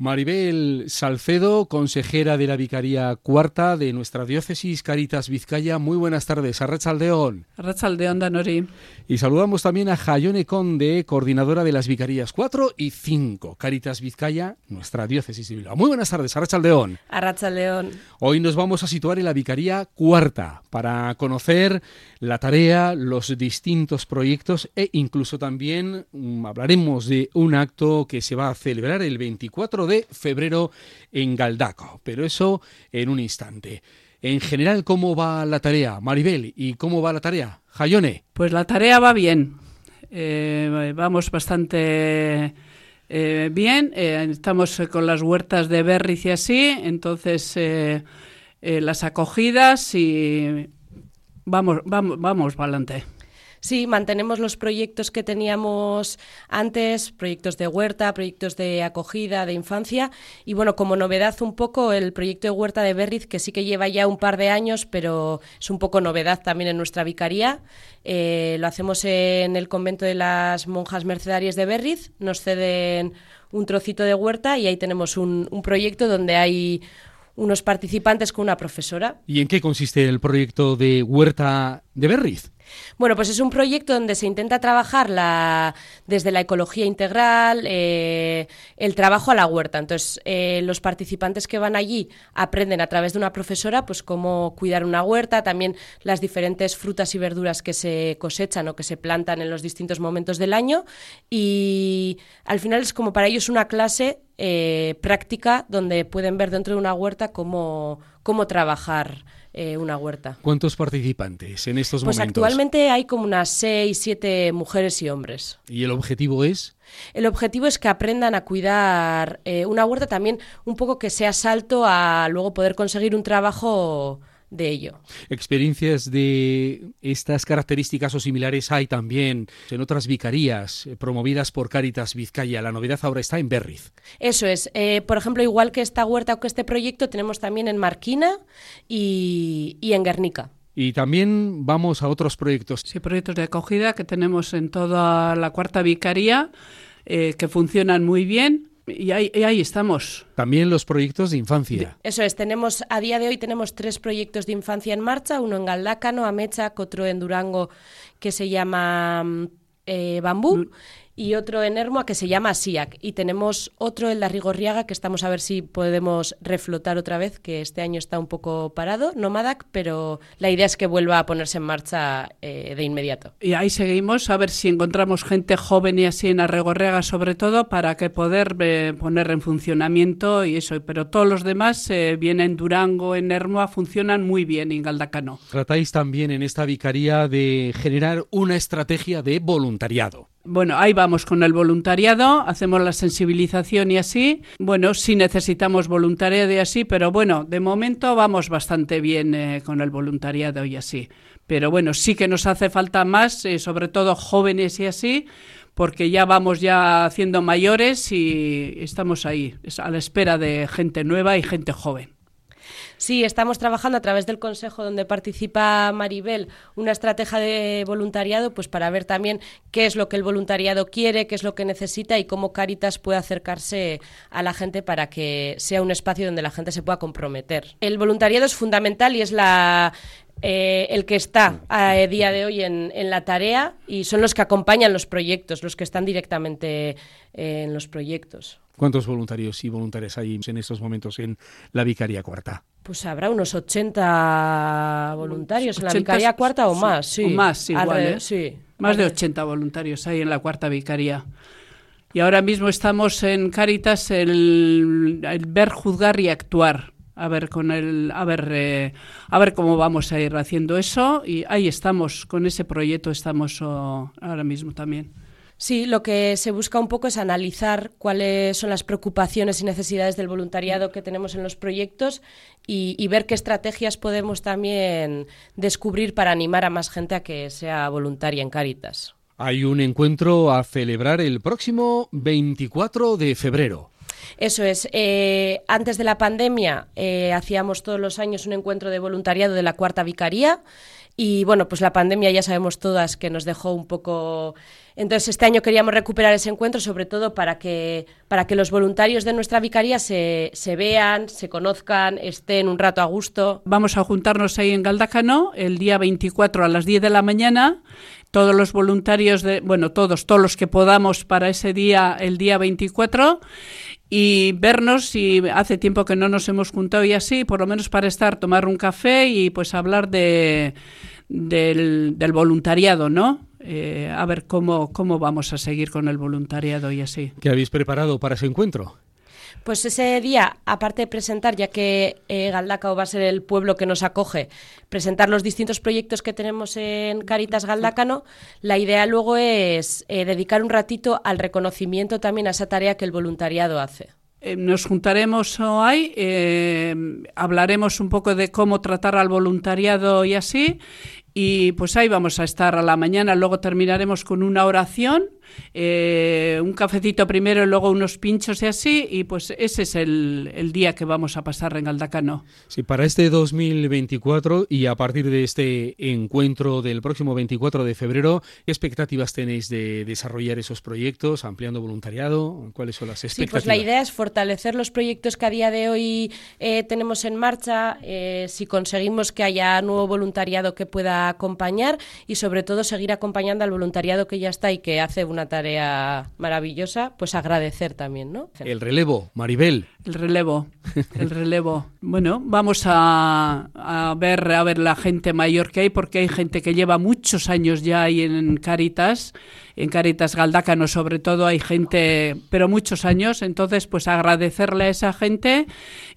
Maribel Salcedo, consejera de la Vicaría Cuarta de nuestra diócesis Caritas Vizcaya. Muy buenas tardes, Arrachaldeón. Arrachaldeón, Danori. Y saludamos también a Jayone Conde, coordinadora de las Vicarías 4 y 5, Caritas Vizcaya, nuestra diócesis de Bilbao. Muy buenas tardes, Arrachaldeón. Arrachaldeón. Hoy nos vamos a situar en la Vicaría Cuarta para conocer la tarea, los distintos proyectos e incluso también um, hablaremos de un acto que se va a celebrar el 24 de de febrero en Galdaco, pero eso en un instante. En general, ¿cómo va la tarea, Maribel? ¿Y cómo va la tarea, Jayone? Pues la tarea va bien. Eh, vamos bastante eh, bien. Eh, estamos con las huertas de Berriz y así, entonces las acogidas y vamos, vamos, vamos para adelante. Sí, mantenemos los proyectos que teníamos antes, proyectos de huerta, proyectos de acogida, de infancia. Y bueno, como novedad un poco el proyecto de huerta de Berriz, que sí que lleva ya un par de años, pero es un poco novedad también en nuestra vicaría. Eh, lo hacemos en el convento de las monjas mercedarias de Berriz. Nos ceden un trocito de huerta y ahí tenemos un, un proyecto donde hay unos participantes con una profesora. ¿Y en qué consiste el proyecto de huerta de Berriz? Bueno, pues es un proyecto donde se intenta trabajar la, desde la ecología integral, eh, el trabajo a la huerta. Entonces, eh, los participantes que van allí aprenden a través de una profesora, pues cómo cuidar una huerta, también las diferentes frutas y verduras que se cosechan o que se plantan en los distintos momentos del año. Y al final es como para ellos una clase eh, práctica donde pueden ver dentro de una huerta cómo, cómo trabajar eh, una huerta. ¿Cuántos participantes en estos pues momentos? Pues actualmente hay como unas seis, siete mujeres y hombres. ¿Y el objetivo es? El objetivo es que aprendan a cuidar eh, una huerta también un poco que sea salto a luego poder conseguir un trabajo de ello. Experiencias de estas características o similares hay también en otras vicarías eh, promovidas por Caritas Vizcaya. La novedad ahora está en Berriz. Eso es. Eh, por ejemplo, igual que esta huerta o que este proyecto, tenemos también en Marquina y, y en Guernica. Y también vamos a otros proyectos. Sí, proyectos de acogida que tenemos en toda la cuarta vicaría, eh, que funcionan muy bien y ahí, ahí, estamos. También los proyectos de infancia. Eso es, tenemos a día de hoy tenemos tres proyectos de infancia en marcha, uno en Galdácano, Amecha, otro en Durango que se llama mm, eh, Bambú y otro en Hermoa que se llama SIAC. Y tenemos otro en la Rigorriaga que estamos a ver si podemos reflotar otra vez, que este año está un poco parado, Nomadac, pero la idea es que vuelva a ponerse en marcha eh, de inmediato. Y ahí seguimos a ver si encontramos gente joven y así en la Rigorriaga sobre todo para que poder eh, poner en funcionamiento y eso. Pero todos los demás eh, vienen en Durango, en Hermoa, funcionan muy bien en Galdacano. Tratáis también en esta vicaría de generar una estrategia de voluntariado. Bueno, ahí vamos con el voluntariado, hacemos la sensibilización y así. Bueno, sí necesitamos voluntariado y así, pero bueno, de momento vamos bastante bien eh, con el voluntariado y así. Pero bueno, sí que nos hace falta más, eh, sobre todo jóvenes y así, porque ya vamos ya haciendo mayores y estamos ahí, a la espera de gente nueva y gente joven. Sí, estamos trabajando a través del consejo donde participa Maribel una estrategia de voluntariado, pues para ver también qué es lo que el voluntariado quiere, qué es lo que necesita y cómo Caritas puede acercarse a la gente para que sea un espacio donde la gente se pueda comprometer. El voluntariado es fundamental y es la eh, el que está a día de hoy en, la tarea y son los que acompañan los proyectos, los que están directamente eh, en los proyectos. ¿Cuántos voluntarios y voluntarias hay en estos momentos en la Vicaría Cuarta? Pues habrá unos 80 voluntarios en la Vicaría Cuarta o más, sí. O más, igual, ¿eh? sí. Más de 80 voluntarios hay en la Cuarta Vicaría. Y ahora mismo estamos en Cáritas el, ver, juzgar y actuar. A ver con el, a ver, eh, a ver cómo vamos a ir haciendo eso y ahí estamos con ese proyecto estamos oh, ahora mismo también. Sí, lo que se busca un poco es analizar cuáles son las preocupaciones y necesidades del voluntariado que tenemos en los proyectos y, ver qué estrategias podemos también descubrir para animar a más gente a que sea voluntaria en Caritas. Hay un encuentro a celebrar el próximo 24 de febrero. Eso es. Eh, antes de la pandemia eh, hacíamos todos los años un encuentro de voluntariado de la cuarta vicaría y bueno, pues la pandemia ya sabemos todas que nos dejó un poco... Entonces este año queríamos recuperar ese encuentro sobre todo para que, para que los voluntarios de nuestra vicaría se, se vean, se conozcan, estén un rato a gusto. Vamos a juntarnos ahí en Galdacano el día 24 a las 10 de la mañana todos los voluntarios de, bueno, todos, todos los que podamos para ese día, el día 24, y vernos si hace tiempo que no nos hemos juntado y así, por lo menos para estar, tomar un café y pues hablar de, del, voluntariado, ¿no? Eh, a ver cómo, cómo vamos a seguir con el voluntariado y así. ¿Qué habéis preparado para ese encuentro? Pues ese día, aparte de presentar, ya que eh, Galdacao va a ser el pueblo que nos acoge, presentar los distintos proyectos que tenemos en Caritas Galdácano, la idea luego es eh, dedicar un ratito al reconocimiento también a esa tarea que el voluntariado hace. Eh, nos juntaremos hoy, eh, hablaremos un poco de cómo tratar al voluntariado y así, y pues ahí vamos a estar a la mañana, luego terminaremos con una oración eh, un cafecito primero y luego unos pinchos y así, y pues ese es el, el, día que vamos a pasar en Galdacano. Sí, para este 2024 y a partir de este encuentro del próximo 24 de febrero, ¿qué expectativas tenéis de desarrollar esos proyectos, ampliando voluntariado? ¿Cuáles son las expectativas? Sí, pues la idea es fortalecer los proyectos que a día de hoy eh, tenemos en marcha, eh, si conseguimos que haya nuevo voluntariado que pueda acompañar y sobre todo seguir acompañando al voluntariado que ya está y que hace una tarea maravillosa, pues agradecer también, ¿no? El relevo, Maribel. El relevo, el relevo. bueno, vamos a, a, ver a ver la gente mayor que hay, porque hay gente que lleva muchos años ya ahí en Caritas, en Caritas Galdácano sobre todo hay gente, pero muchos años, entonces pues agradecerle a esa gente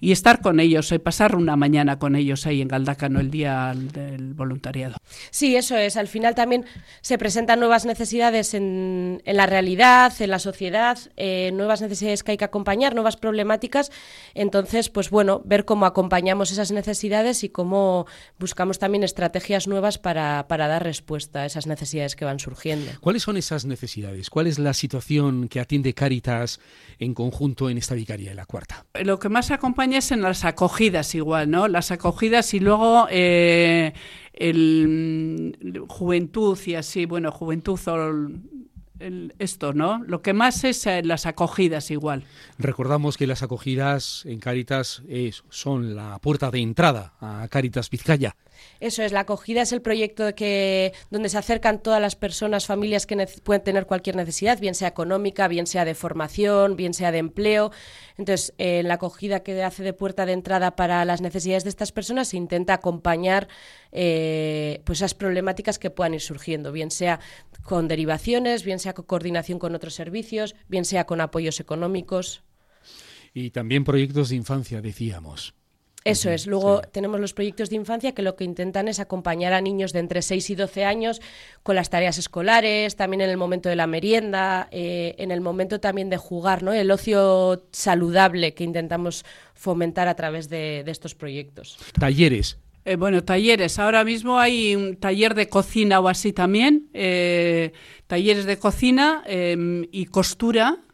y estar con ellos, y pasar una mañana con ellos ahí en Galdácano el día del voluntariado. Sí, eso es. Al final también se presentan nuevas necesidades en, en la realidad, en la sociedad, eh, nuevas necesidades que hay que acompañar, nuevas problemáticas. Entonces, pues bueno, ver cómo acompañamos esas necesidades y cómo buscamos también estrategias nuevas para, para dar respuesta a esas necesidades que van surgiendo. ¿Cuáles son esas necesidades? ¿Cuál es la situación que atiende Cáritas en conjunto en esta vicaría de la cuarta? Lo que más acompaña es en las acogidas igual, ¿no? Las acogidas y luego eh, el, juventud y así, bueno, juventud o el, esto, ¿no? Lo que más es eh, las acogidas igual. Recordamos que las acogidas en Cáritas es, son la puerta de entrada a Cáritas Vizcaya. Eso es, la acogida es el proyecto de que, donde se acercan todas las personas, familias que pueden tener cualquier necesidad, bien sea económica, bien sea de formación, bien sea de empleo. Entonces, eh, la acogida que hace de puerta de entrada para las necesidades de estas personas se intenta acompañar eh, pues esas problemáticas que puedan ir surgiendo, bien sea con derivaciones, bien sea con coordinación con otros servicios, bien sea con apoyos económicos. Y también proyectos de infancia, decíamos. Eso es. Luego sí. tenemos los proyectos de infancia que lo que intentan es acompañar a niños de entre 6 y 12 años con las tareas escolares, también en el momento de la merienda, eh, en el momento también de jugar, ¿no? El ocio saludable que intentamos fomentar a través de, de estos proyectos. Talleres. Eh, bueno, talleres. Ahora mismo hay un taller de cocina o así también. Eh, talleres de cocina eh, y costura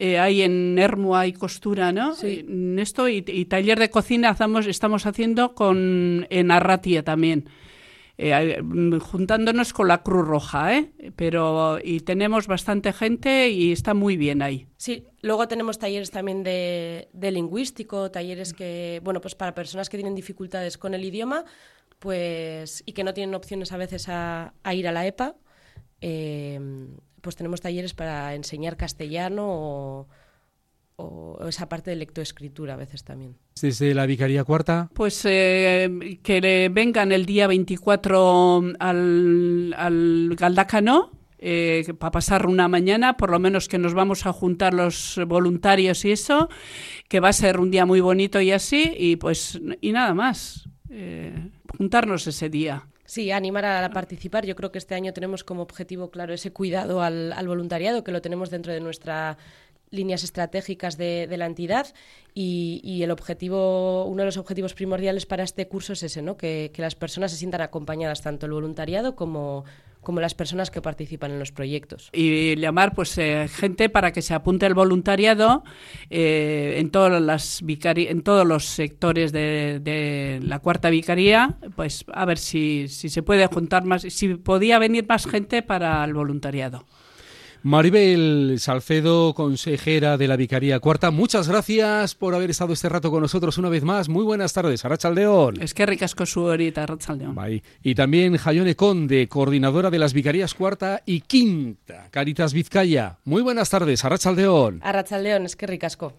eh, hay en Ermo hay costura, ¿no? Sí. Esto y, y, taller de cocina estamos, estamos haciendo con en Arratia también. Eh, juntándonos con la Cruz Roja, ¿eh? Pero y tenemos bastante gente y está muy bien ahí. Sí, luego tenemos talleres también de, de lingüístico, talleres que, bueno, pues para personas que tienen dificultades con el idioma, pues y que no tienen opciones a veces a, a ir a la EPA. Eh, pues tenemos talleres para enseñar castellano o, o esa parte de lectoescritura a veces también. Desde la Vicaría Cuarta. Pues eh, que vengan el día 24 al, al Galdácano. Eh, para pasar una mañana, por lo menos que nos vamos a juntar los voluntarios y eso, que va a ser un día muy bonito y así, y pues, y nada más, eh, juntarnos ese día. Sí, animar a participar. Yo creo que este año tenemos como objetivo claro ese cuidado al, al voluntariado, que lo tenemos dentro de nuestras líneas estratégicas de, de la entidad y, y, el objetivo, uno de los objetivos primordiales para este curso es ese, ¿no? que, las personas se sientan acompañadas, tanto el voluntariado como, las personas que participan en los proyectos. Y llamar pues eh, gente para que se apunte al voluntariado eh, en todas las en todos los sectores de, la cuarta vicaría, pues a ver si se puede juntar más, si podía venir más gente para el voluntariado. Maribel Salcedo, consejera de la Vicaría Cuarta, muchas gracias por haber estado este rato con nosotros una vez más. Muy buenas tardes, Arrachaldeón. Es que ricasco su horita, Arrachaldeón. Bye. Y también Jayone Conde, coordinadora de las Vicarías Cuarta y Quinta, Caritas Vizcaya. Muy buenas tardes, Arrachaldeón. Arrachaldeón, es que ricasco.